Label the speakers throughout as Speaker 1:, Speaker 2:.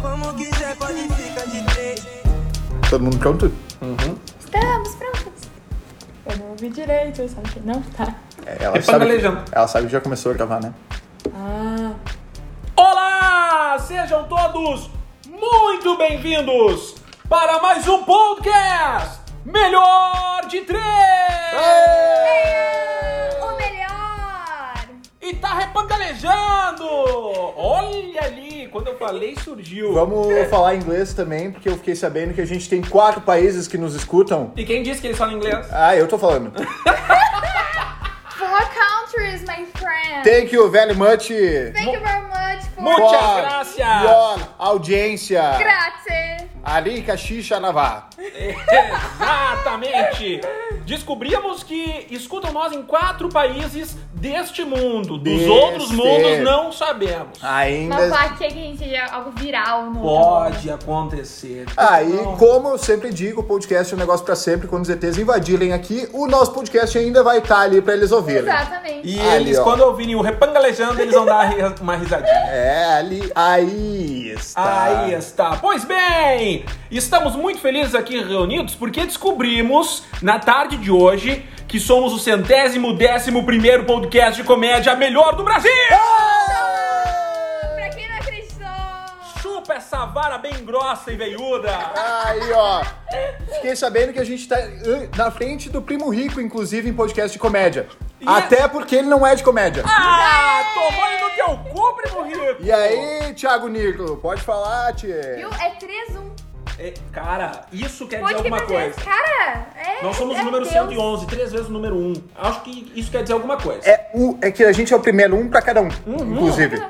Speaker 1: Como quiser, pode ficar de três.
Speaker 2: Todo mundo pronto?
Speaker 3: Estamos prontos. Eu não ouvi direito, sabe que não? Tá.
Speaker 2: É, Ela sabe,
Speaker 4: Repangalejando.
Speaker 2: ela sabe que já começou a gravar, né?
Speaker 3: Ah,
Speaker 4: Olá! Sejam todos muito bem-vindos para mais um podcast Melhor de Três!
Speaker 3: melhor!
Speaker 4: E tá repangalejando! Olha ali, quando eu falei surgiu.
Speaker 2: Vamos falar inglês também, porque eu fiquei sabendo que a gente tem quatro países que nos escutam.
Speaker 4: E quem disse que eles falam inglês?
Speaker 2: Ah, eu tô falando.
Speaker 3: Four countries, my friend!
Speaker 2: Thank you very much
Speaker 3: Thank you very much for...
Speaker 4: Muchas
Speaker 2: for
Speaker 4: gracias.
Speaker 2: your audiência.
Speaker 3: Grazie!
Speaker 2: Arica Xixa Navá.
Speaker 4: Exatamente! Descobrimos que escutam nós em quatro países deste mundo. Dos
Speaker 2: Deste.
Speaker 4: outros mundos não sabemos.
Speaker 3: Mas
Speaker 2: Ainda.
Speaker 3: pode ser que a gente seja algo viral no
Speaker 4: Pode acontecer.
Speaker 2: Aí,
Speaker 4: Não.
Speaker 2: como eu sempre digo, o podcast é um negócio pra sempre. Quando os ETs invadirem aqui, o nosso podcast ainda vai estar ali pra eles ouvirem.
Speaker 3: Exatamente.
Speaker 4: E
Speaker 2: Ali,
Speaker 4: eles,
Speaker 2: ó.
Speaker 4: quando ouvirem o repangalejando, eles vão dar uma risadinha.
Speaker 2: É, ali. Aí está.
Speaker 4: Aí está. Pois bem, estamos muito felizes aqui reunidos porque descobrimos na tarde de hoje que somos o centésimo décimo primeiro podcast de comédia melhor do Brasil!
Speaker 3: Pra quem não acreditou...
Speaker 4: Chupa essa vara bem grossa e veiuda!
Speaker 2: Aí, ó. Fiquei sabendo que a gente tá uh, na frente do Primo Rico, inclusive, em podcast de comédia.
Speaker 4: E-
Speaker 2: Até porque ele não é de comédia.
Speaker 4: Ah, tomou ele no teu cu, primo rico!
Speaker 2: E aí, Thiago Nico, pode falar, tchê?
Speaker 3: Viu? É 3-1.
Speaker 4: É, cara, isso quer dizer
Speaker 3: Pode
Speaker 4: alguma
Speaker 3: querer
Speaker 4: coisa.
Speaker 3: dizer, cara, é...
Speaker 4: Nós somos
Speaker 3: é
Speaker 4: o número
Speaker 3: Deus.
Speaker 4: 111, três vezes o número 1. Acho que isso quer dizer alguma coisa.
Speaker 2: É, o, é que a gente é o primeiro, um pra cada um, inclusive.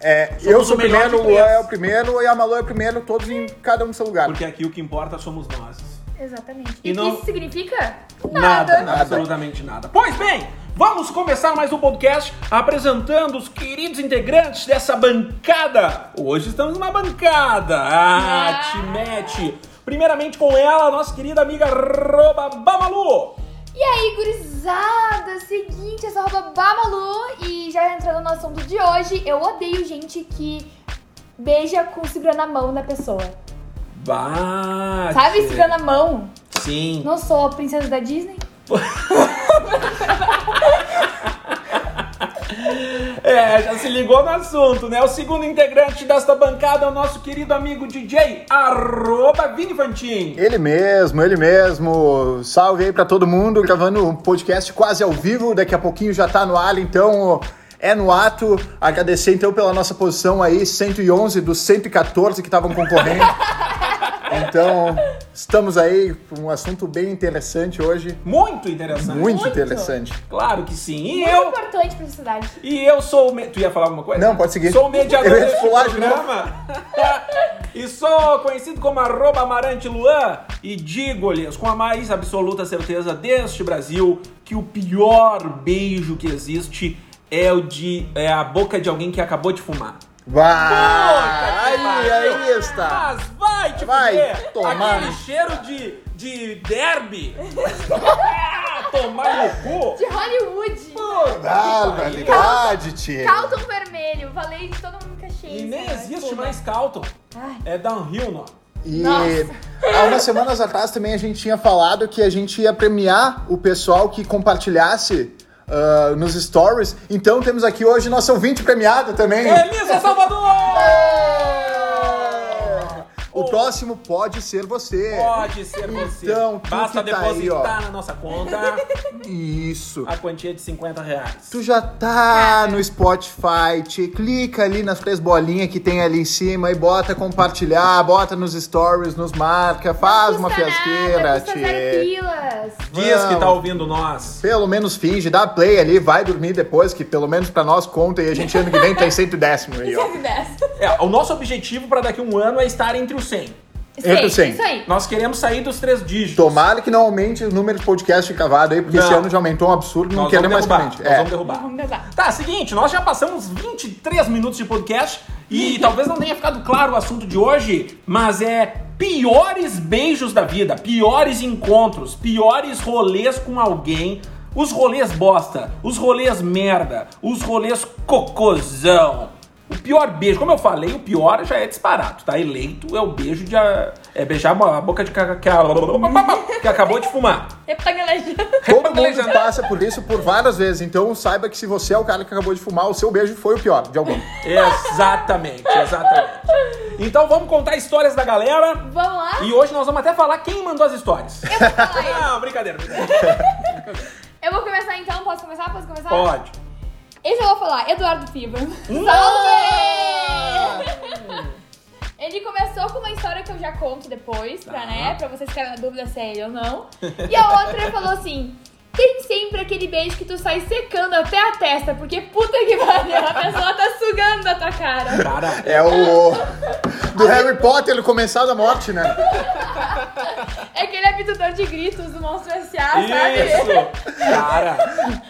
Speaker 2: É, eu sou o primeiro, o Luan é o primeiro e a Malu é o primeiro, todos em cada um no seu lugar.
Speaker 4: Porque aqui o que importa somos nós.
Speaker 3: Exatamente.
Speaker 4: E
Speaker 3: E, o
Speaker 4: não-
Speaker 3: que isso significa?
Speaker 4: Nada,
Speaker 2: Nada.
Speaker 4: absolutamente nada. Pois bem, vamos começar mais um podcast apresentando os queridos integrantes dessa bancada. Hoje estamos numa bancada. Ah,
Speaker 3: Ah.
Speaker 4: te mete. Primeiramente com ela, nossa querida amiga Roba Bamalu.
Speaker 3: E aí, gurizada, seguinte, eu sou a arroba Bamalu e já entrando no assunto de hoje, eu odeio gente que beija com segurando a mão da pessoa.
Speaker 4: Bate.
Speaker 3: Sabe, segurando a mão?
Speaker 4: Sim.
Speaker 3: Não sou a princesa da Disney?
Speaker 4: É, já se ligou no assunto, né? O segundo integrante desta bancada é o nosso querido amigo DJ, arroba Vini Fantin.
Speaker 2: Ele mesmo, ele mesmo. Salve aí pra todo mundo, gravando um podcast quase ao vivo. Daqui a pouquinho já tá no ar, então é no ato. Agradecer então pela nossa posição aí, 111 dos 114 que estavam concorrendo. Então, estamos aí com um assunto bem interessante hoje.
Speaker 4: Muito interessante.
Speaker 2: Muito,
Speaker 3: Muito.
Speaker 2: interessante.
Speaker 4: Claro que sim. E
Speaker 3: Muito
Speaker 4: eu,
Speaker 3: importante pra sociedade.
Speaker 4: e eu sou o... me- Tu ia falar alguma coisa?
Speaker 2: Não, pode seguir.
Speaker 4: Sou o mediador
Speaker 2: Eu ia pular
Speaker 4: programa. e sou conhecido como arroba Amarante Luan. E digo-lhes com a mais absoluta certeza deste Brasil que o pior beijo que existe é o de é a boca de alguém que acabou de fumar.
Speaker 2: Vai! Aí, aí está.
Speaker 4: Mas vai te
Speaker 2: Vai
Speaker 4: fuder.
Speaker 2: tomar
Speaker 4: Aquele cheiro de, de derby. tomar no cu.
Speaker 3: De Hollywood.
Speaker 2: Ah,
Speaker 4: pariu.
Speaker 2: verdade, tia.
Speaker 3: Calton vermelho. Falei de todo mundo que achei.
Speaker 4: E nem
Speaker 3: né?
Speaker 4: existe
Speaker 3: Pô,
Speaker 4: mais Calton.
Speaker 3: Ai.
Speaker 4: É downhill, não.
Speaker 2: E
Speaker 3: Nossa.
Speaker 2: há umas semanas atrás também a gente tinha falado que a gente ia premiar o pessoal que compartilhasse ah, nos stories. Então temos aqui hoje nosso ouvinte premiado também.
Speaker 4: Elisa Salvador!
Speaker 2: O próximo pode ser você.
Speaker 4: Pode ser você.
Speaker 2: Então, tu
Speaker 4: Basta
Speaker 2: que tá aí,
Speaker 4: depositar
Speaker 2: ó.
Speaker 4: na nossa conta
Speaker 2: Isso.
Speaker 4: a quantia de 50 reais.
Speaker 2: Tu já tá no Spotify, te clica ali nas três bolinhas que tem ali em cima e bota compartilhar, bota nos stories, nos marca, faz uma fiasqueira, tchê.
Speaker 4: Dias que tá ouvindo nós.
Speaker 2: Pelo menos finge, dá play ali, vai dormir depois, que pelo menos pra nós conta e a gente ano que vem tem 110 aí, ó.
Speaker 3: 110.
Speaker 4: É, o nosso objetivo para daqui a um ano é estar entre os 100.
Speaker 2: Entre os
Speaker 3: Sei,
Speaker 2: 100.
Speaker 3: Isso aí.
Speaker 4: Nós queremos sair dos três dígitos.
Speaker 2: Tomara que não aumente o número de podcast gravado aí, porque
Speaker 4: Não.
Speaker 2: esse ano já aumentou um absurdo, não
Speaker 4: Nós
Speaker 2: queremos
Speaker 4: vamos
Speaker 2: mais
Speaker 4: derrubar.
Speaker 2: que
Speaker 4: Nós
Speaker 2: aumente.
Speaker 4: vamos
Speaker 2: É.
Speaker 4: derrubar.
Speaker 3: Vamos pesar.
Speaker 4: Tá, seguinte, nós já passamos 23 minutos de podcast e talvez não tenha ficado claro o assunto de hoje, mas é piores beijos da vida, piores encontros, piores rolês com alguém, os rolês bosta, os rolês merda, os rolês cocôzão. O pior beijo, como eu falei, o pior já é disparado, tá? Eleito é o beijo de. a- É beijar a boca de. Que, que acabou de fumar.
Speaker 2: Todo mundo passa por isso por várias vezes, então saiba que se você é o cara que acabou de fumar, o seu beijo foi o pior de alguém.
Speaker 4: Exatamente, exatamente. Então vamos contar histórias da galera.
Speaker 3: Vamos lá?
Speaker 4: E hoje nós vamos até falar quem mandou as histórias.
Speaker 3: Eu vou falar.
Speaker 4: Não, brincadeira, brincadeira.
Speaker 3: Eu vou começar então, posso começar? Posso começar?
Speaker 4: Pode.
Speaker 3: Esse eu vou falar, Eduardo Piva. Salve! Ele começou com uma história que eu já conto depois, pra,
Speaker 4: Tá.
Speaker 3: né, pra vocês ficarem na dúvida se é ele ou não. E a outra falou assim: tem sempre aquele beijo que tu sai secando até a testa, porque puta que pariu, a pessoa tá sugando da tua cara.
Speaker 4: Cara,
Speaker 2: É o. Do Harry Potter, ele começar da morte, né?
Speaker 3: É aquele abdudor de gritos do Monstro S.A., sabe?
Speaker 4: Isso! Cara,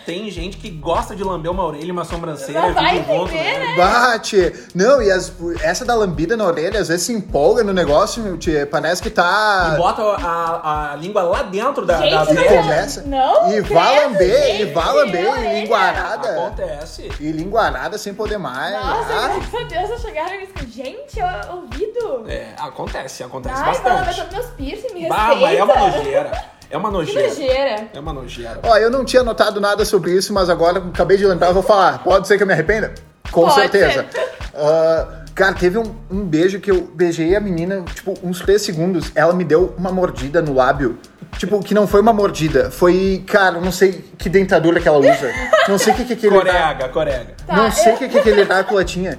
Speaker 4: tem gente que gosta de lamber uma orelha e uma sobrancelha
Speaker 3: Não vai entender,
Speaker 4: né?
Speaker 2: Bate! Não, e as- essa da lambida na orelha, às vezes se empolga no negócio, meu, tio, parece que tá.
Speaker 4: E bota a, a língua lá dentro da,
Speaker 3: Gente,
Speaker 4: da
Speaker 2: Começa.
Speaker 3: Não,
Speaker 2: E
Speaker 3: credo,
Speaker 2: vai lamber, e vai lamber, e linguarada.
Speaker 4: Acontece.
Speaker 2: E linguarada sem poder mais.
Speaker 3: Nossa,
Speaker 2: Ah,
Speaker 3: graças a Deus, eu chegaram e disse, gente, eu ouvido.
Speaker 4: É, acontece, acontece
Speaker 3: Ai,
Speaker 4: bastante.
Speaker 3: todos meus piercing, me
Speaker 4: Bah,
Speaker 3: respeita.
Speaker 4: mas é uma nojeira. É uma
Speaker 3: Que
Speaker 4: nojeira.
Speaker 3: nojeira.
Speaker 4: É uma nojeira.
Speaker 2: Ó, eu não tinha notado nada sobre isso, mas agora acabei de lembrar, eu vou falar. Pode ser que eu me arrependa? Com
Speaker 3: Pode
Speaker 2: certeza.
Speaker 3: ser.
Speaker 2: Cara, teve um, um beijo que eu beijei a menina, tipo, uns três segundos. Ela me deu uma mordida no lábio. Tipo, que não foi uma mordida. Foi, cara, não sei que dentadura que ela usa. Não sei o que, que aquele.
Speaker 4: Corega, corega.
Speaker 3: Tá,
Speaker 2: não sei o
Speaker 3: eu-
Speaker 2: que, que aquele Drácula tinha.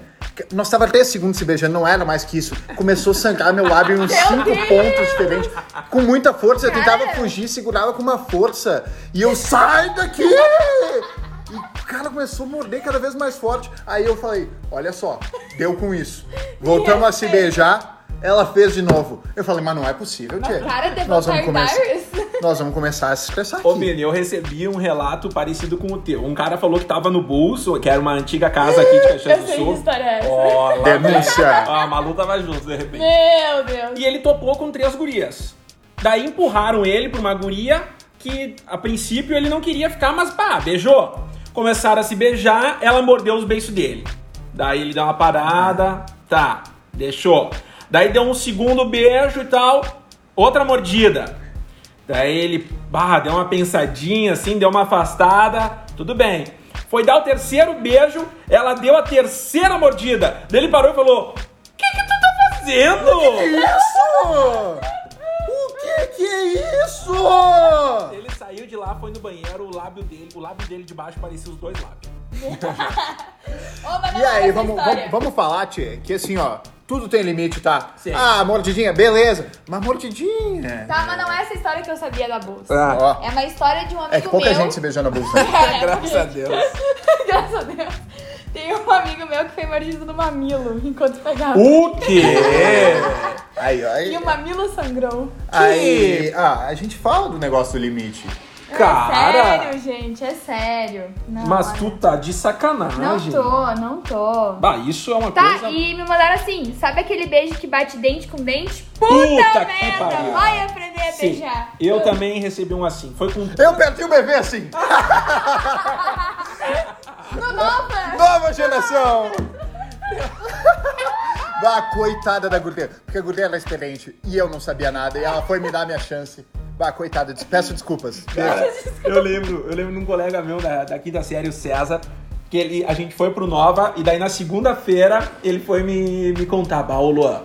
Speaker 2: Nós tava três segundos se beijando, não era mais que isso. Começou a sangrar meu lábio em uns
Speaker 3: Meu
Speaker 2: cinco
Speaker 3: Deus!
Speaker 2: pontos diferentes. Com muita força. Eu tentava
Speaker 3: Cara.
Speaker 2: fugir, segurava com uma força. E eu, sai daqui! O cara começou a morder cada vez mais forte. Aí eu falei, olha só, deu com isso. Voltamos a se beijar. Ela fez de novo. Eu falei, mas não é possível, tia.
Speaker 3: De
Speaker 2: Nós vamos, começar, nós vamos começar a se expressar
Speaker 4: Ô,
Speaker 2: aqui.
Speaker 4: Vini, eu recebi um relato parecido com o teu. Um cara falou que tava no bolso, que era uma antiga casa aqui de Caxias do
Speaker 3: sei que
Speaker 4: Sul.
Speaker 3: história é essa.
Speaker 4: Ó, lá
Speaker 2: Denúncia.
Speaker 4: Ah, a Malu tava junto, de repente.
Speaker 3: Meu Deus.
Speaker 4: E ele topou com três gurias. Daí empurraram ele pra uma guria que, a princípio, ele não queria ficar, mas pá, beijou. Começaram a se beijar, ela mordeu os beiços dele. Daí ele deu uma parada, tá, deixou. Daí deu um segundo beijo e tal, outra mordida. Daí ele, bah, deu uma pensadinha assim, deu uma afastada, tudo bem. Foi dar o terceiro beijo, ela deu a terceira mordida. Daí ele parou e falou: O que que tu tá fazendo?
Speaker 2: Isso! Que é isso?
Speaker 4: Ele saiu de lá, foi no banheiro, o lábio dele, o lábio dele de baixo parecia os dois lábios.
Speaker 3: Ô, mas não
Speaker 2: E aí,
Speaker 3: essa
Speaker 2: vamos,
Speaker 3: história.
Speaker 2: vamos, vamos falar, tia, que assim, ó, tudo tem limite, tá?
Speaker 4: Sim.
Speaker 2: Ah, mordidinha, beleza. Mas mordidinha.
Speaker 3: Tá, mas não é essa história que eu sabia da bolsa.
Speaker 2: Ó,
Speaker 3: É uma história de um amigo
Speaker 2: é que pouca
Speaker 3: meu.
Speaker 2: gente se beijou na bolsa.
Speaker 3: É,
Speaker 4: Graças a Deus.
Speaker 3: Graças a Deus. Tem um amigo meu que foi mordido no mamilo enquanto pegava.
Speaker 4: O quê?
Speaker 2: Aí, aí.
Speaker 3: E o mamilo sangrou.
Speaker 2: Aí, ah, a gente fala do negócio do limite.
Speaker 3: É
Speaker 4: Cara!
Speaker 3: sério, gente, é sério. Não,
Speaker 4: Mas
Speaker 3: olha.
Speaker 4: tu tá de sacanagem.
Speaker 3: Não tô, não tô.
Speaker 4: Bah, isso é uma
Speaker 3: Tá,
Speaker 4: coisa.
Speaker 3: e me mandaram assim, sabe aquele beijo que bate dente com dente? Puta,
Speaker 4: Puta que
Speaker 3: merda,
Speaker 4: pariu.
Speaker 3: vai aprender a
Speaker 4: Sim,
Speaker 3: beijar.
Speaker 4: eu também recebi um assim. Foi com.
Speaker 2: Eu perdi o bebê assim.
Speaker 3: No Nova!
Speaker 2: Nova geração! Bah, coitada da guria. Porque a guria era experiente e eu não sabia nada. E ela foi me dar a minha chance. Bah, coitada, peço desculpas.
Speaker 4: Cara, eu lembro, eu lembro de um colega meu da, da quinta série, o César, que ele, a gente foi pro Nova e daí na segunda-feira ele foi me, me contar, Baú, Luan,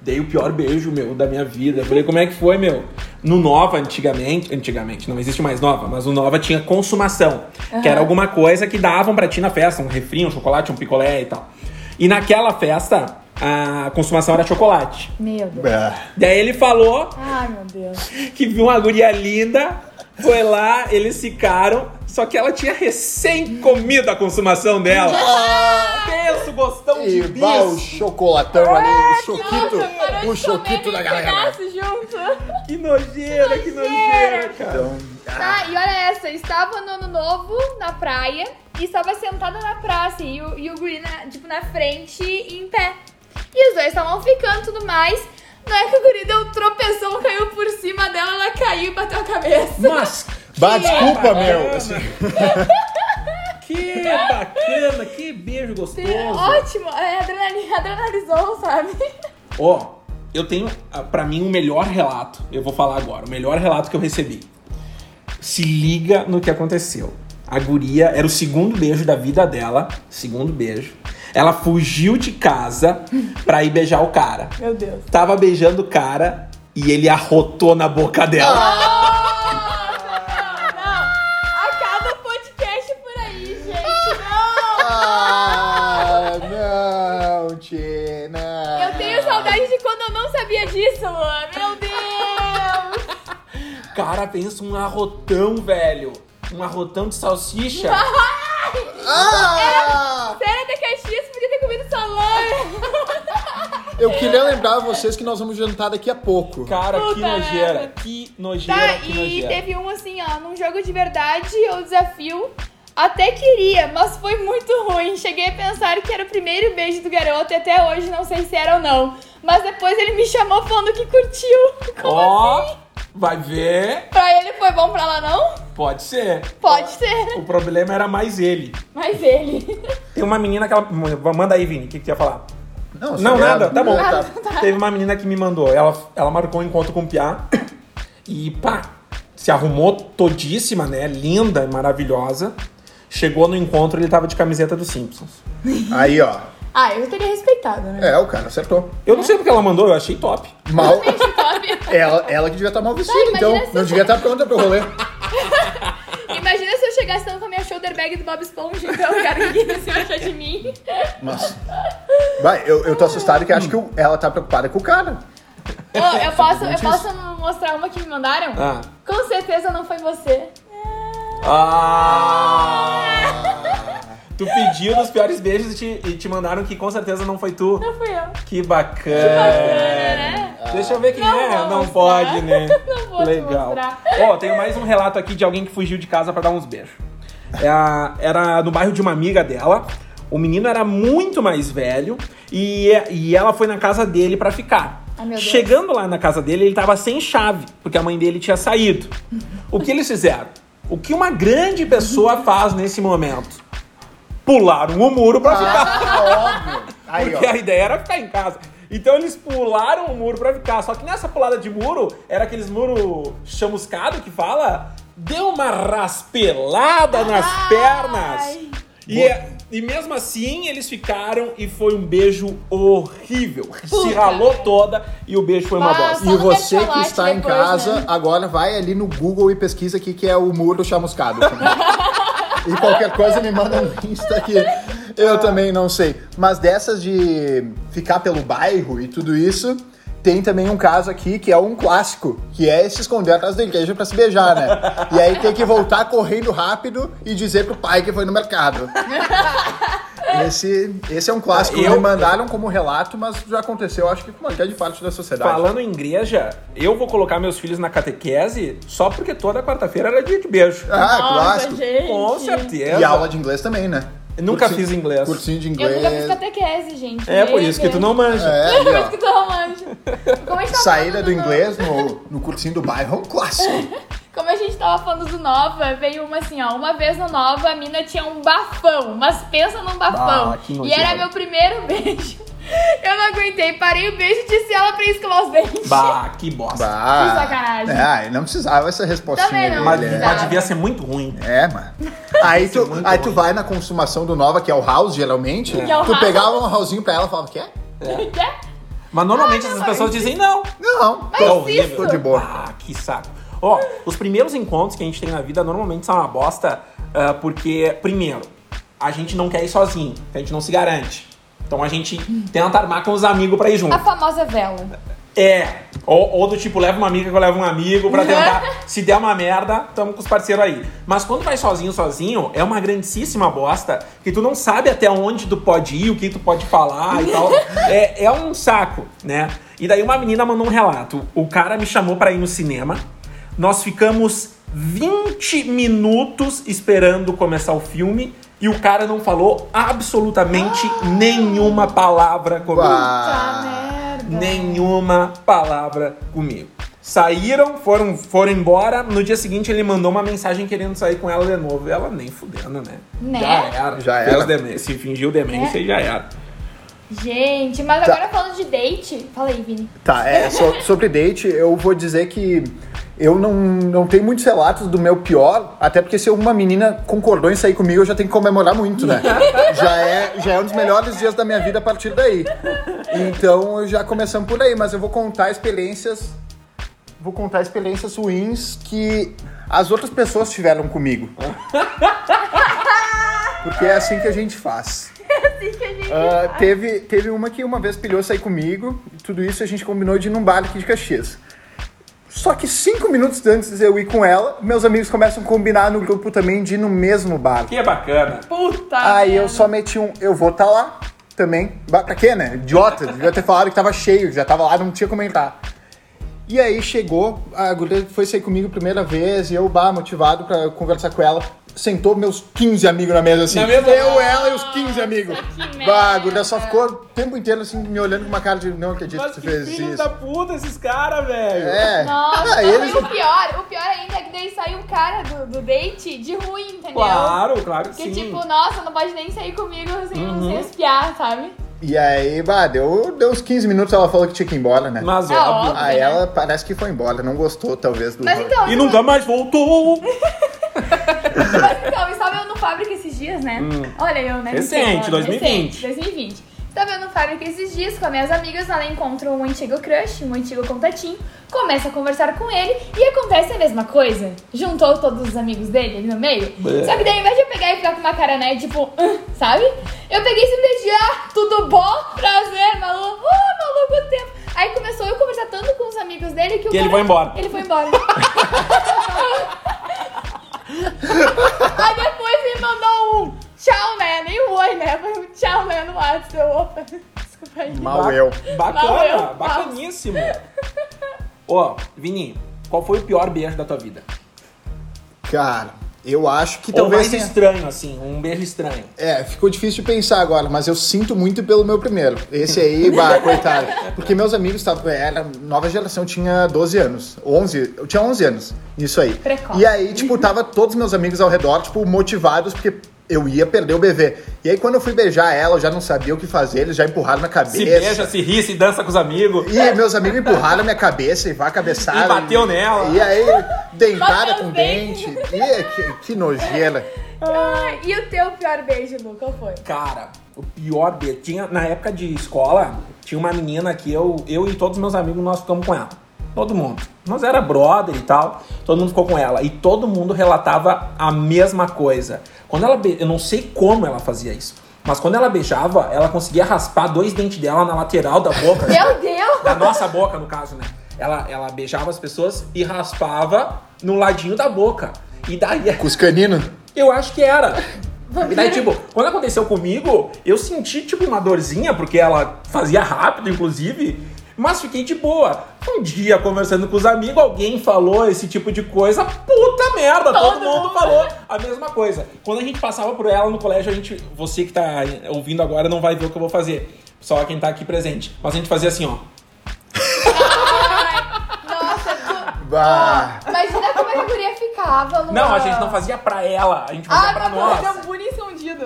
Speaker 4: dei o pior beijo, meu, da minha vida. Eu falei, como é que foi, meu? No Nova, antigamente, antigamente, não existe mais Nova, mas o Nova tinha consumação, que era alguma coisa que davam pra ti na festa, um refri, um chocolate, um picolé e tal. E naquela festa, a consumação era chocolate.
Speaker 3: Meu Deus.
Speaker 2: Bah.
Speaker 4: Daí ele falou
Speaker 3: Ai, meu Deus.
Speaker 4: que viu uma guria linda, foi lá, eles ficaram, só que ela tinha recém comido a consumação dela. Pensa o gostão de
Speaker 2: E o
Speaker 4: bicho.
Speaker 2: chocolatão ali, o choquito, o
Speaker 3: de
Speaker 2: choquito
Speaker 3: comer
Speaker 2: da galera.
Speaker 3: junto.
Speaker 4: Que nojeira, que nojeira, cara.
Speaker 2: Então,
Speaker 3: Tá, e olha essa, eu estava no ano novo, na praia, e estava sentada na praça, e o, e o guri, na- tipo, na frente, em pé. E os dois estavam ficando e tudo mais. Não é que o guri deu um tropeção, caiu por cima dela, ela caiu e bateu a cabeça.
Speaker 4: Mas
Speaker 2: bah, desculpa, meu. Assim,
Speaker 4: Que bacana, que beijo gostoso.
Speaker 3: Ótimo, é, adrenalina, adrenalizou, sabe?
Speaker 4: Ó, eu tenho, ah, pra mim, o melhor relato. Eu vou falar agora. O melhor relato que eu recebi. Se liga no que aconteceu. A guria era o segundo beijo da vida dela. Segundo beijo. Ela fugiu de casa pra ir beijar o cara.
Speaker 3: Meu Deus.
Speaker 4: Tava beijando o cara e ele arrotou na boca dela.
Speaker 3: Não, acaba o podcast por aí, gente. Não.
Speaker 2: Ah, não, não.
Speaker 3: Eu tenho saudade de quando eu não sabia disso, Luan. Meu Deus.
Speaker 4: Cara, pensa um arrotão, velho. Um arrotão de salsicha.
Speaker 2: Ah!
Speaker 3: Da Caxias podia
Speaker 2: Eu queria lembrar vocês que nós vamos jantar daqui a pouco.
Speaker 4: Cara, que
Speaker 3: Puta
Speaker 4: nojeira.
Speaker 3: merda.
Speaker 4: Que nojeira,
Speaker 3: Tá,
Speaker 4: que
Speaker 3: e
Speaker 4: nojeira.
Speaker 3: teve um assim, ó, num jogo de verdade, eu desafio. Até queria, mas foi muito ruim. Cheguei a pensar que era o primeiro beijo do garoto e até hoje não sei se era ou não. Mas depois ele me chamou falando que curtiu. Como
Speaker 4: Ó,
Speaker 3: assim?
Speaker 4: Vai ver.
Speaker 3: Pra ele foi bom pra lá, não?
Speaker 4: Pode ser.
Speaker 3: Pode ser.
Speaker 4: O problema era mais ele.
Speaker 3: Mas ele.
Speaker 4: Tem uma menina que ela. Manda aí, Vini, o que, que tu ia falar?
Speaker 2: Não,
Speaker 4: Não, nada, tá bom.
Speaker 2: Tá.
Speaker 4: Teve uma menina que me mandou. Ela, ela marcou um encontro com o Piá. E pá, se arrumou todíssima, né? Linda e maravilhosa. Chegou no encontro, ele tava de camiseta dos Simpsons.
Speaker 2: Aí, ó.
Speaker 3: Ah, eu teria respeitado, né?
Speaker 2: É, o cara acertou.
Speaker 4: Eu não sei porque ela mandou, eu achei top.
Speaker 2: Mal. Ela, ela que devia estar mal vestida,
Speaker 3: Não,
Speaker 2: então.
Speaker 3: imagina se
Speaker 2: Não
Speaker 3: eu-
Speaker 2: devia estar pronta pro rolê.
Speaker 3: Imagina se eu chegasse dando com a minha shoulder bag do Bob Esponja, então o cara que se achar de mim.
Speaker 2: Mas. Vai, eu, eu tô assustado que acho que o- ela tá preocupada com o cara.
Speaker 3: Ô, eu posso, eu posso mostrar uma que me mandaram?
Speaker 4: Ah.
Speaker 3: Com certeza não foi você.
Speaker 4: Ah! Tu pediu nos piores beijos e te, e te mandaram que com certeza não foi tu.
Speaker 3: Não fui eu.
Speaker 4: Que bacana.
Speaker 3: né?
Speaker 4: Deixa eu ver quem
Speaker 3: Não
Speaker 4: é. Não
Speaker 3: mostrar.
Speaker 4: pode, né?
Speaker 3: Não vou
Speaker 4: Legal. Ó, tenho mais um relato aqui de alguém que fugiu de casa pra dar uns beijos. É Era no bairro de uma amiga dela. O menino era muito mais velho e, e ela foi na casa dele pra ficar.
Speaker 3: Ai.
Speaker 4: Chegando lá na casa dele, ele tava sem chave, porque a mãe dele tinha saído. O que eles fizeram? O que uma grande pessoa faz nesse momento? Pularam o muro pra ficar.
Speaker 2: Óbvio. Aí,
Speaker 4: Porque
Speaker 2: ó.
Speaker 4: a ideia era ficar em casa. Então eles pularam o muro pra ficar. Só que nessa pulada de muro, era aqueles muro chamuscado que fala, deu uma raspelada nas
Speaker 3: Ai.
Speaker 4: pernas. E, é- e mesmo assim, eles ficaram e foi um beijo horrível. Se
Speaker 3: Puta.
Speaker 4: ralou toda e o beijo foi uma bosta.
Speaker 3: Só
Speaker 2: E
Speaker 3: no
Speaker 2: você que está em
Speaker 3: depois,
Speaker 2: casa,
Speaker 3: né?
Speaker 2: agora vai ali no Google e pesquisa aqui que é o muro chamuscado. e qualquer coisa me manda um Insta que eu também não sei. Mas dessas de ficar pelo bairro e tudo isso, tem também um caso aqui que é um clássico, que é se esconder atrás da igreja pra se beijar, né? E aí tem que voltar correndo rápido e dizer pro pai que foi no mercado. Esse, esse é um clássico.
Speaker 4: Eu-
Speaker 2: Me mandaram como relato, mas já aconteceu, acho que com uma grande parte da sociedade.
Speaker 4: Falando em igreja, eu vou colocar meus filhos na catequese só porque toda quarta-feira era dia de beijo.
Speaker 2: Ah,
Speaker 3: Nossa,
Speaker 2: clássico.
Speaker 3: gente.
Speaker 4: Com certeza.
Speaker 2: E aula de inglês também, né?
Speaker 4: Eu nunca
Speaker 2: Cursinho-
Speaker 4: fiz inglês.
Speaker 2: Cursinho de
Speaker 3: Eu
Speaker 2: inglês.
Speaker 3: nunca fiz catequese, gente.
Speaker 4: É, por isso que tu não manja.
Speaker 2: É,
Speaker 3: Por
Speaker 2: ali,
Speaker 3: isso que tu não manja. Gente tava
Speaker 2: Saída do inglês no, no cursinho do bairro é um clássico.
Speaker 3: Como a gente tava falando do Nova, veio uma assim, ó. Uma vez no Nova, a mina tinha um bafão. Mas pensa num bafão.
Speaker 4: Ah,
Speaker 3: e era meu primeiro beijo. Eu não aguentei, parei o beijo e disse ela pra escovar os dentes.
Speaker 4: Bah, que bosta.
Speaker 2: Bah.
Speaker 3: Que sacanagem.
Speaker 2: É, não precisava essa respostinha
Speaker 3: Também não.
Speaker 4: Mas,
Speaker 2: né?
Speaker 3: precisava.
Speaker 4: mas devia ser muito ruim.
Speaker 2: É, mano. Aí tu, aí tu vai na consumação do Nova, que é o house, geralmente.
Speaker 3: Que é o
Speaker 2: tu
Speaker 3: house.
Speaker 2: pegava um housezinho pra ela e falava, quer?
Speaker 3: Quer?
Speaker 4: Mas normalmente
Speaker 3: Ah,
Speaker 4: essas pessoas dizem não.
Speaker 2: Não,
Speaker 3: Mas
Speaker 4: É
Speaker 2: tô,
Speaker 4: horrível.
Speaker 2: tô de boa.
Speaker 4: Ah, que saco. Ó, os primeiros encontros que a gente tem na vida normalmente são uma bosta, ah, porque, primeiro, a gente não quer ir sozinho, a gente não se garante. Então a gente tenta armar com os amigos pra ir junto.
Speaker 3: A famosa vela.
Speaker 4: É. Ou, ou do tipo, leva uma amiga que eu levo um amigo pra tentar. se der uma merda, tamo com os parceiros aí. Mas quando vai sozinho, sozinho, é uma grandíssima bosta que tu não sabe até onde tu pode ir, o que tu pode falar e tal. É, é um saco, né? E daí uma menina mandou um relato. O cara me chamou pra ir no cinema. Nós ficamos 20 minutos esperando começar o filme e o cara não falou absolutamente nenhuma palavra comigo.
Speaker 3: Merda.
Speaker 4: Nenhuma palavra comigo. Saíram, foram, foram embora. No dia seguinte ele mandou uma mensagem querendo sair com ela de novo. Ela nem fudendo, né?
Speaker 3: Né?
Speaker 4: Já era.
Speaker 2: Já era.
Speaker 4: demência, Se fingiu demência
Speaker 3: É.
Speaker 4: e já era.
Speaker 3: Gente, mas
Speaker 2: Tá.
Speaker 3: agora falando de date. Fala aí, Vini.
Speaker 2: Tá, é, so- sobre date, eu vou dizer que eu não, não tenho muitos relatos do meu pior, até porque se uma menina concordou em sair comigo, eu já tenho que comemorar muito, né? já, é, já é um dos melhores dias da minha vida a partir daí. Então já começamos por aí, mas eu vou contar experiências. Vou contar experiências ruins que as outras pessoas tiveram comigo. Porque é assim que a gente faz.
Speaker 3: Assim que a gente.
Speaker 2: Ah, teve, teve uma que uma vez pilhou sair comigo, e tudo isso a gente combinou de ir num bar aqui de Caxias. Só que cinco minutos antes de eu ir com ela, meus amigos começam a combinar no grupo também de ir no mesmo bar.
Speaker 4: Que bacana.
Speaker 3: Puta.
Speaker 2: Aí eu só meti um, eu vou tá lá também. Pra quê, né? Idiota, devia ter falado que tava cheio, já tava lá, não tinha como entrar. E aí chegou, a guria foi sair comigo a primeira vez, e eu, bah, motivado pra conversar com ela. Sentou meus 15 amigos na mesa, assim.
Speaker 4: Na mesa?
Speaker 2: eu, ela e os 15 amigos.
Speaker 3: que
Speaker 2: Bah, a guria só ficou o tempo inteiro, assim, me olhando com uma cara de não acredito
Speaker 4: Mas
Speaker 2: que
Speaker 4: que
Speaker 2: você fez
Speaker 4: filhos
Speaker 2: isso.
Speaker 4: da puta esses caras, velho.
Speaker 2: É.
Speaker 3: Nossa,
Speaker 2: Ah, eles...
Speaker 3: e o pior, o pior ainda é que daí sai um cara do, do date de ruim, entendeu?
Speaker 4: Claro, claro que
Speaker 3: Que
Speaker 4: sim.
Speaker 3: tipo, nossa, não pode nem sair comigo sem,
Speaker 4: Uhum.
Speaker 3: sem espiar, sabe?
Speaker 2: E aí, bah, deu, deu uns 15 minutos, ela falou que tinha que ir embora, né?
Speaker 4: Mas
Speaker 3: É
Speaker 4: óbvio.
Speaker 2: Aí
Speaker 3: né?
Speaker 2: ela parece que foi embora, não gostou, talvez, do
Speaker 3: Mas então,
Speaker 4: E nunca mais voltou.
Speaker 3: Mas então, eu estava eu no Fábrica esses dias, né? Olha eu, né?
Speaker 4: Hum. Recente,
Speaker 3: Olha,
Speaker 4: 2020.
Speaker 3: Recente, 2020. Estava eu no Fábrica esses dias com as minhas amigas, ela encontra um antigo crush, um antigo contatinho, começa a conversar com ele e acontece a mesma coisa. Juntou todos os amigos dele ali no meio.
Speaker 4: Bleh.
Speaker 3: Só que daí, ao invés de eu pegar e ficar com uma cara, né, tipo, "Ah", sabe? Eu peguei e simplesmente, ah, tudo bom? Prazer, maluco. Oh, maluco, tempo. Aí começou eu conversar tanto com os amigos dele que o
Speaker 4: ele
Speaker 3: cara-
Speaker 4: foi embora.
Speaker 3: Ele foi embora. WhatsApp. Eu, opa, desculpa aí.
Speaker 2: Mal eu.
Speaker 4: Bacana,
Speaker 3: Mal eu.
Speaker 4: bacaníssimo. Ó, Vini, qual foi o pior beijo da tua vida?
Speaker 2: Cara, eu acho que
Speaker 4: Ou
Speaker 2: talvez
Speaker 4: mais
Speaker 2: tenha...
Speaker 4: estranho, assim, um beijo estranho.
Speaker 2: É, ficou difícil de pensar agora, mas eu sinto muito pelo meu primeiro. Esse aí, bah, coitado. Porque meus amigos estavam. Era nova geração, eu tinha 12 anos. 11, eu tinha 11 anos, isso aí.
Speaker 3: Precoce.
Speaker 2: E aí, tipo, tava todos meus amigos ao redor, tipo, motivados, porque eu ia perder o bebê. E aí, quando eu fui beijar ela, eu já não sabia o que fazer, eles já empurraram minha cabeça.
Speaker 4: Se beija, se ri, se dança com os amigos.
Speaker 2: E meus amigos empurraram minha cabeça e vá cabeçada.
Speaker 4: E bateu nela.
Speaker 2: E aí, dentada com dente. E, que, que nojeira.
Speaker 3: Ai, e o teu pior beijo, Lu? Qual foi?
Speaker 4: Cara, o pior beijo. Tinha, na época de escola, tinha uma menina que eu, eu e todos os meus amigos, nós ficamos com ela. Todo mundo. Nós era brother e tal. Todo mundo ficou com ela. E todo mundo relatava a mesma coisa. Quando ela be... Eu não sei como ela fazia isso. Mas quando ela beijava, ela conseguia raspar dois dentes dela na lateral da boca.
Speaker 3: Meu Deus!
Speaker 4: da nossa boca, no caso, né? Ela, ela beijava as pessoas e raspava no ladinho da boca. E daí
Speaker 2: Com os caninos.
Speaker 4: eu acho que era. E daí, tipo, quando aconteceu comigo, eu senti, tipo, uma dorzinha, porque ela fazia rápido, inclusive, mas fiquei de boa. Um dia, conversando com os amigos, alguém falou esse tipo de coisa, puta merda, todo,
Speaker 3: Todo
Speaker 4: mundo falou a mesma coisa. Quando a gente passava por ela no colégio, a gente, você que tá ouvindo agora não vai ver o que eu vou fazer, só quem tá aqui presente. Mas a gente fazia assim, ó.
Speaker 2: Bah.
Speaker 3: Imagina como é que a guria ficava, Lu.
Speaker 4: Não, a gente não fazia pra ela, a gente fazia
Speaker 3: Ah,
Speaker 4: pra nós.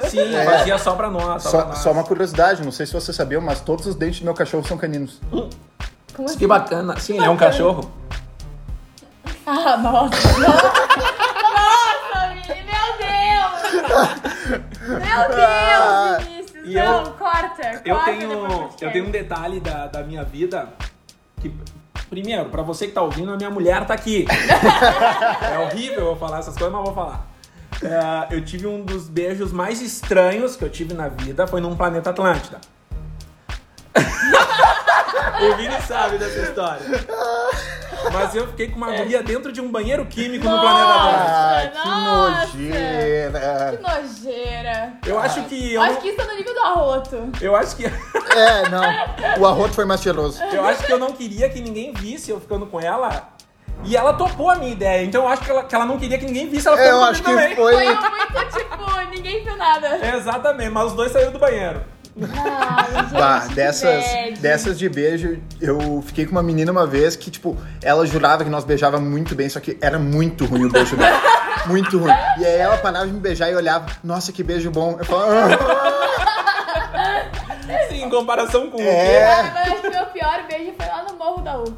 Speaker 4: Sim,
Speaker 2: É.
Speaker 4: fazia só pra nós. Só, pra
Speaker 2: Só,
Speaker 4: nós.
Speaker 2: só uma curiosidade, não sei se vocês sabiam, mas todos os dentes do meu cachorro são caninos.
Speaker 3: Como assim?
Speaker 4: Que bacana. Sim, ele é um cachorro.
Speaker 3: Ah, nossa. Nossa, Vini, meu Deus. Meu Deus, Vinícius.
Speaker 4: E
Speaker 3: Não,
Speaker 4: eu-
Speaker 3: corta.
Speaker 4: Eu
Speaker 3: corta
Speaker 4: tenho, eu tenho um detalhe da, da minha vida que, primeiro, pra você que tá ouvindo, a minha mulher tá aqui. é horrível eu falar essas coisas, mas vou falar. É, eu tive um dos beijos mais estranhos que eu tive na vida, foi num planeta Atlântida. o Vini sabe dessa história. Mas eu fiquei com uma guria dentro de um banheiro químico no planeta Atlântida.
Speaker 2: Ah, que
Speaker 3: nossa.
Speaker 2: nojeira.
Speaker 3: Que nojeira.
Speaker 4: Eu acho que eu,
Speaker 3: Acho que isso tá no nível do arroto.
Speaker 4: eu acho que
Speaker 2: É, não. O arroto foi mais cheiroso.
Speaker 4: Eu acho que eu não queria que ninguém visse eu ficando com ela. E ela topou a minha ideia. Então eu acho que ela, que ela não queria que ninguém visse ela
Speaker 2: É, eu acho que
Speaker 4: também.
Speaker 2: foi.
Speaker 3: Foi muito tipo, ninguém viu nada.
Speaker 4: Exatamente, mas os dois saíram do banheiro.
Speaker 3: Ai, gente,
Speaker 2: Bah,
Speaker 3: que
Speaker 2: dessas,
Speaker 3: bad.
Speaker 2: dessas de beijo, eu fiquei com uma menina uma vez que, tipo, ela jurava que nós beijava muito bem, só que era muito ruim o beijo dela. muito ruim. E aí ela parava de me beijar e olhava, nossa, que beijo bom. Eu falava, "Ah."
Speaker 4: Sim, em comparação com
Speaker 2: É.
Speaker 3: Ah, mas acho que meu pior beijo foi lá no Morro da UX.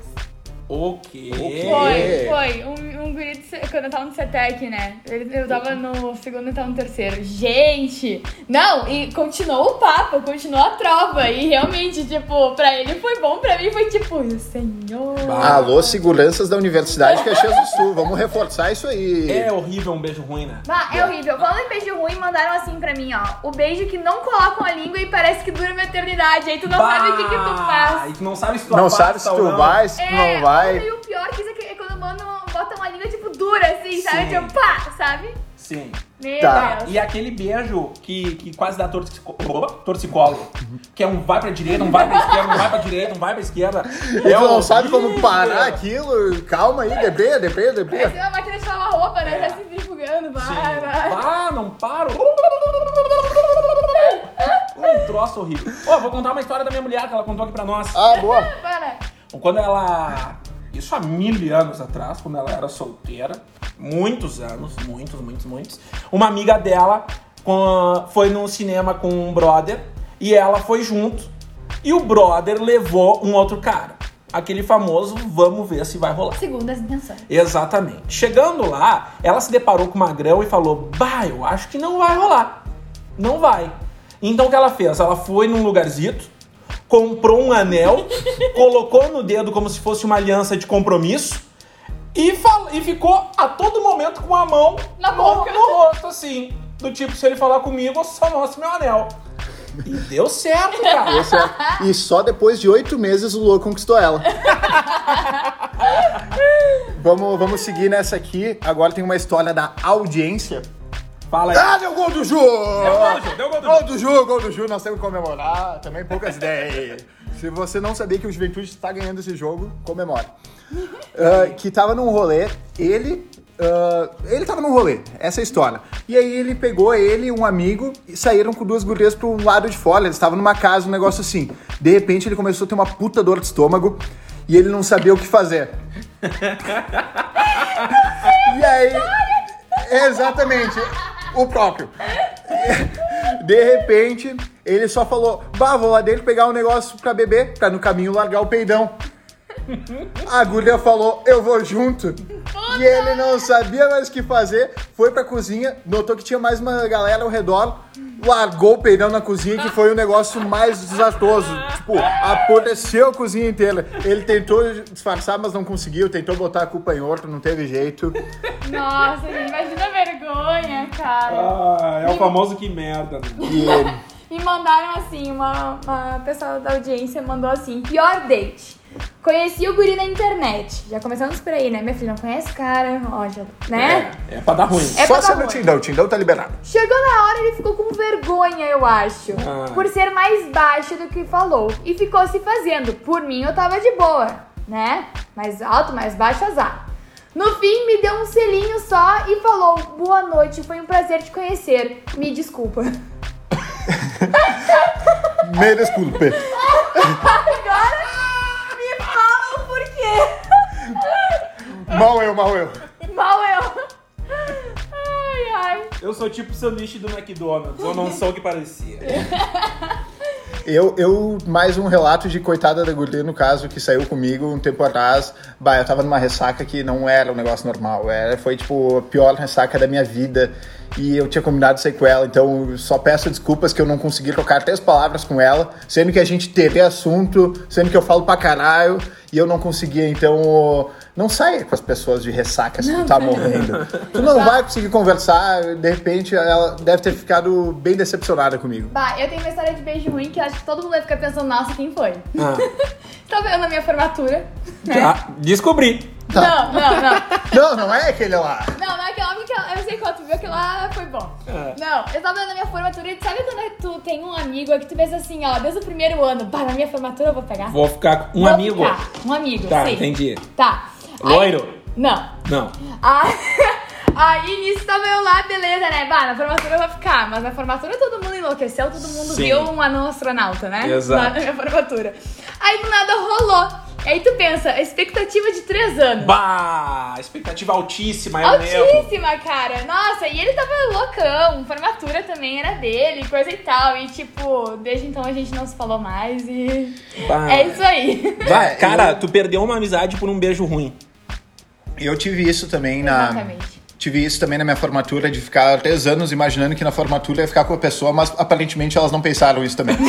Speaker 4: O quê? O quê?
Speaker 3: Foi, foi. Um, um guri, quando eu tava no CETEC, né? Ele- Eu tava no segundo e tava no terceiro. Gente! Não, e continuou o papo, continuou a trova. E realmente, tipo, pra ele foi bom, pra mim foi tipo, senhor.
Speaker 4: Bah.
Speaker 2: Alô, seguranças da Universidade de Caxias do Sul, vamos reforçar isso aí.
Speaker 4: É horrível um beijo ruim, né?
Speaker 3: Ah, é horrível. Falando em beijo ruim, mandaram assim pra mim, ó. O beijo que não colocam a língua e parece que dura uma eternidade. Aí tu não sabe o que, que tu faz.
Speaker 4: E tu não sabe se tu
Speaker 2: Não
Speaker 4: afasta
Speaker 2: sabe se
Speaker 4: ou
Speaker 2: tu
Speaker 4: não.
Speaker 2: vai, se tu
Speaker 3: É,
Speaker 2: não vai.
Speaker 3: E o pior que isso aqui é quando mandam, botam uma língua tipo dura, assim, sabe?
Speaker 4: Sim.
Speaker 3: Tipo, pá, sabe?
Speaker 4: Sim.
Speaker 3: Meu
Speaker 2: Tá.
Speaker 3: Deus.
Speaker 4: E aquele beijo que, que quase dá torcico- opa, torcicolo. Que é um vai pra direita, um vai pra esquerda, um vai pra direita, um vai pra esquerda.
Speaker 2: E
Speaker 4: É
Speaker 2: não sabe como parar aquilo, calma aí, debreia, debreia, debreia.
Speaker 3: Parece uma máquina de lavar roupa, né? Já se centrifugando, vai,
Speaker 4: Sim.
Speaker 3: vai.
Speaker 4: Ah, não paro. Um troço horrível. Ó, vou contar uma história da minha mulher que ela contou aqui pra nós.
Speaker 2: Ah, boa.
Speaker 3: Para.
Speaker 4: Quando ela. Isso há mil anos atrás, quando ela era solteira, muitos anos, muitos, muitos, muitos. Uma amiga dela com- foi num cinema com um brother e ela foi junto. E o brother levou um outro cara. Aquele famoso, vamos ver se vai rolar.
Speaker 3: Segundo as intenções.
Speaker 4: Exatamente. Chegando lá, ela se deparou com o Magrão e falou: Bah, eu acho que não vai rolar. Não vai. Então o que ela fez? Ela foi num lugarzito, comprou um anel, colocou no dedo como se fosse uma aliança de compromisso e, fal- e ficou a todo momento com a mão
Speaker 3: Na
Speaker 4: no,
Speaker 3: boca.
Speaker 4: no rosto, assim. Do tipo, se ele falar comigo, eu só mostro meu anel. E deu certo, cara.
Speaker 2: Esse é- E só depois de oito meses o Lua conquistou ela. vamos, vamos seguir nessa aqui. Agora tem uma história da audiência.
Speaker 4: Fala aí.
Speaker 2: Ah, deu gol do Ju!
Speaker 4: gol do Ju, deu gol do Ju.
Speaker 2: Gol do Ju, gol do Ju, nós temos que comemorar. Também poucas ideias. Se você não sabia que o Juventude está ganhando esse jogo, comemore. Ah, que tava num rolê, ele. ah, ele tava num rolê, essa é a história. E aí ele pegou ele e um amigo e saíram com duas gurias pro lado de fora. Eles estavam numa casa, um negócio assim. De repente ele começou a ter uma puta dor de estômago e ele não sabia o que fazer. e aí. Exatamente, o próprio. De repente, ele só falou: Bah, vou lá dentro pegar um negócio pra beber, pra no caminho largar o peidão. A guria falou: Eu vou junto. E ele não sabia mais o que fazer, foi pra cozinha, notou que tinha mais uma galera ao redor, largou o peidão na cozinha, que foi o negócio mais desastroso. Tipo, apodreceu a cozinha inteira. Ele tentou disfarçar, mas não conseguiu, tentou botar a culpa em outro, não teve jeito.
Speaker 3: Nossa, gente, imagina a vergonha, cara.
Speaker 4: Ah, é o famoso que merda, né?
Speaker 2: E
Speaker 3: E mandaram assim, uma, uma pessoa da audiência mandou assim, pior date. Conheci o guri na internet. Já começamos por aí, né? Minha filha não conhece o cara, ó, já, né?
Speaker 4: É, é pra dar ruim.
Speaker 3: É
Speaker 2: só
Speaker 3: pra
Speaker 2: ser
Speaker 3: dar
Speaker 2: no
Speaker 3: ruim.
Speaker 2: Tindão, o Tindão tá liberado.
Speaker 3: Chegou na hora, ele ficou com vergonha, eu acho.
Speaker 4: Ah.
Speaker 3: Por ser mais baixo do que falou. E ficou se fazendo. Por mim, eu tava de boa, né? Mais alto, mais baixo, azar. No fim, me deu um selinho só e falou: Boa noite, foi um prazer te conhecer. Me desculpa.
Speaker 2: Me desculpe.
Speaker 3: Agora,
Speaker 2: Mal eu, mal eu.
Speaker 3: Mal eu. Ai, ai.
Speaker 4: Eu sou tipo sanduíche do McDonald's, eu não sou o que parecia.
Speaker 2: Eu, eu, mais um relato de coitada da guria, no caso, que saiu comigo um tempo atrás. Bah, eu tava numa ressaca que não era um negócio normal. Era, foi, tipo, a pior ressaca da minha vida. E eu tinha combinado sair com ela, então só peço desculpas que eu não consegui trocar três palavras com ela, sendo que a gente teria assunto, sendo que eu falo pra caralho, e eu não conseguia, então não saia com as pessoas de ressaca se tu tá morrendo. Tu não vai conseguir conversar, de repente ela deve ter ficado bem decepcionada comigo.
Speaker 3: Bah, eu tenho uma história de beijo ruim que eu acho que todo mundo vai ficar pensando, nossa, quem foi?
Speaker 4: Ah,
Speaker 3: Tá vendo na minha formatura? né?
Speaker 4: já descobri.
Speaker 3: Não, não, não.
Speaker 2: Não, não é aquele lá.
Speaker 3: Não, não é aquela porque eu sei qual, tu viu que lá foi bom.
Speaker 4: É.
Speaker 3: Não, eu tava na minha formatura e sabe quando tu tem um amigo que tu pensa assim, ó, desde o primeiro ano, bah, na minha formatura eu vou pegar?
Speaker 4: Vou ficar com um
Speaker 3: Vou
Speaker 4: amigo.
Speaker 3: ficar. Um amigo,
Speaker 4: Tá,
Speaker 3: sei.
Speaker 4: entendi.
Speaker 3: Tá. Aí-
Speaker 4: Loiro?
Speaker 3: Não.
Speaker 4: Não.
Speaker 3: Aí, Aí nisso tava eu lá, beleza, né? Bah, na formatura eu vou ficar. Mas na formatura todo mundo enlouqueceu, todo mundo
Speaker 4: Sim.
Speaker 3: viu um anão astronauta, né?
Speaker 4: Exato.
Speaker 3: Na minha formatura. Aí do nada rolou. Aí tu pensa, a expectativa de três anos.
Speaker 4: Bah, expectativa altíssima, é o mesmo.
Speaker 3: Altíssima, cara. Nossa, e ele tava loucão. Formatura também era dele, coisa e tal. E tipo, desde então a gente não se falou mais e.
Speaker 4: Bah.
Speaker 3: É isso aí.
Speaker 2: Vai,
Speaker 4: Cara, tu perdeu uma amizade por um beijo ruim.
Speaker 2: Eu tive isso também na.
Speaker 3: Exatamente.
Speaker 2: Tive isso também na minha formatura, de ficar três anos imaginando que na formatura ia ficar com a pessoa, mas aparentemente elas não pensaram isso também.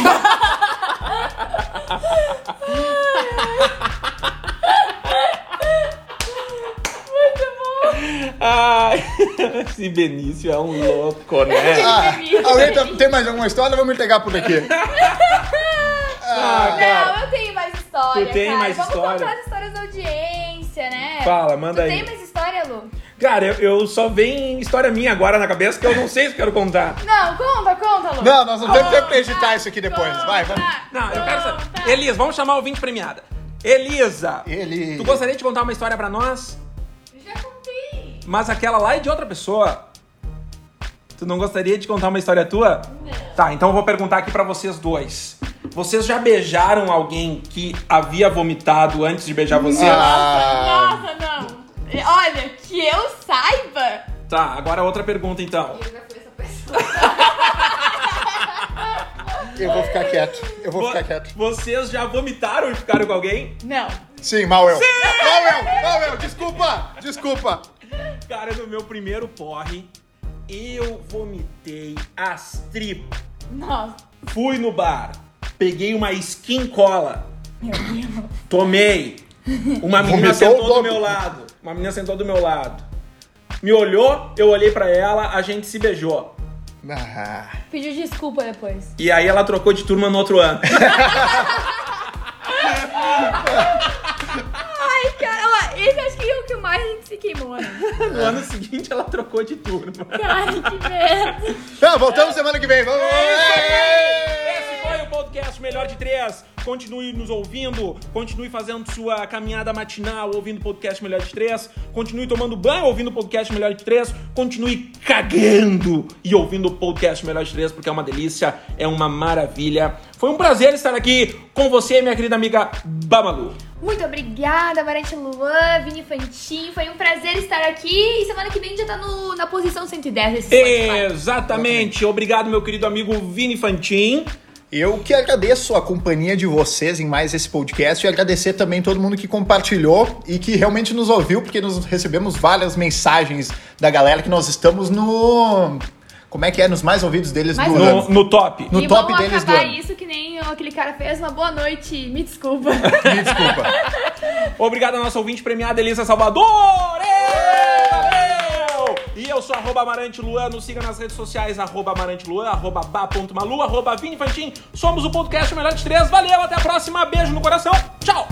Speaker 4: Ai, esse Benício é um louco, né?
Speaker 2: Ah, alguém tá- tem mais alguma história? Vamos entregar por aqui.
Speaker 4: Ah, cara.
Speaker 3: Não, eu tenho mais história.
Speaker 4: Tu tem
Speaker 3: cara.
Speaker 4: mais
Speaker 3: Vamos
Speaker 4: história?
Speaker 3: contar as histórias da audiência, né?
Speaker 4: Fala, manda
Speaker 3: tu
Speaker 4: aí.
Speaker 3: tem mais história, Lu?
Speaker 4: Cara, eu, eu só vem história minha agora na cabeça que eu não sei se quero contar.
Speaker 3: Não, conta, conta, Lu.
Speaker 2: Não, nós não temos tempo pra
Speaker 3: Conta,
Speaker 2: editar isso aqui depois. Vai, vamos.
Speaker 3: conta,
Speaker 4: Não, eu quero saber.
Speaker 3: conta.
Speaker 4: Elisa, vamos chamar o ouvinte premiada. Elisa,
Speaker 2: Ele.
Speaker 4: tu gostaria de contar uma história pra nós?
Speaker 3: Já contei.
Speaker 4: Mas aquela lá é de outra pessoa. Tu não gostaria de contar uma história tua?
Speaker 3: Não.
Speaker 4: Tá, então eu vou perguntar aqui pra vocês dois. Vocês já beijaram alguém que havia vomitado antes de beijar você?
Speaker 2: Ah.
Speaker 3: Nossa, não. Olha, que eu saiba.
Speaker 4: Tá, agora outra pergunta então.
Speaker 3: Eu já fui essa pessoa.
Speaker 2: Eu vou ficar quieto. Eu vou
Speaker 4: Vo-
Speaker 2: ficar quieto.
Speaker 4: Vocês já vomitaram e ficaram com alguém?
Speaker 3: Não.
Speaker 2: Sim, mal eu. Mal eu, mal eu. Desculpa, desculpa.
Speaker 4: Cara, no meu primeiro porre, eu vomitei as tripas.
Speaker 3: Nossa.
Speaker 4: Fui no bar, peguei uma skin cola,
Speaker 3: Meu Deus.
Speaker 4: tomei. Uma menina
Speaker 2: Vomitou
Speaker 4: sentou do meu lado. Uma menina sentou do meu lado. Me olhou, eu olhei pra ela, a gente se beijou.
Speaker 2: Ah,
Speaker 3: Pediu desculpa depois.
Speaker 4: E aí ela trocou de turma no outro ano.
Speaker 3: Ai, cara, esse acho que é o que mais a gente se queimou, né?
Speaker 4: No ano seguinte ela trocou de turma.
Speaker 3: Ai, que merda.
Speaker 2: Tá, voltamos semana que vem. Vamos.
Speaker 4: O podcast Melhor de Três. Continue nos ouvindo, continue fazendo sua caminhada matinal ouvindo o podcast Melhor de Três, continue tomando banho ouvindo o podcast Melhor de Três, continue cagando e ouvindo o podcast Melhor de Três, porque é uma delícia, é uma maravilha. Foi um prazer estar aqui com você, minha querida amiga Bamalu.
Speaker 3: Muito obrigada, Marante Luan, Vini Fantin. Foi um prazer estar aqui. E semana que vem já tá no, na posição 110 desse Spotify.
Speaker 4: Exatamente. Obrigado, meu querido amigo Vini Fantin.
Speaker 2: Eu que agradeço a companhia de vocês em mais esse podcast e agradecer também todo mundo que compartilhou e que realmente nos ouviu, porque nós recebemos várias mensagens da galera que nós estamos no. Como é que é? Nos mais ouvidos deles
Speaker 3: Mais
Speaker 2: do
Speaker 3: ouvidos.
Speaker 2: ano.
Speaker 4: No, no top.
Speaker 2: No
Speaker 3: e
Speaker 2: top
Speaker 3: vamos
Speaker 2: deles do
Speaker 3: acabar
Speaker 2: ano.
Speaker 3: isso que nem aquele cara fez. Uma boa noite. Me desculpa.
Speaker 2: Me desculpa.
Speaker 4: Obrigado a nossa ouvinte premiada, Elisa Salvador! E eu sou arroba Amarante Luan, nos siga nas redes sociais, arroba Amarante Luan, arroba ba.malu, arroba Vini Fantin. Somos o podcast Melhor de Três. Valeu, até a próxima. Beijo no coração. Tchau!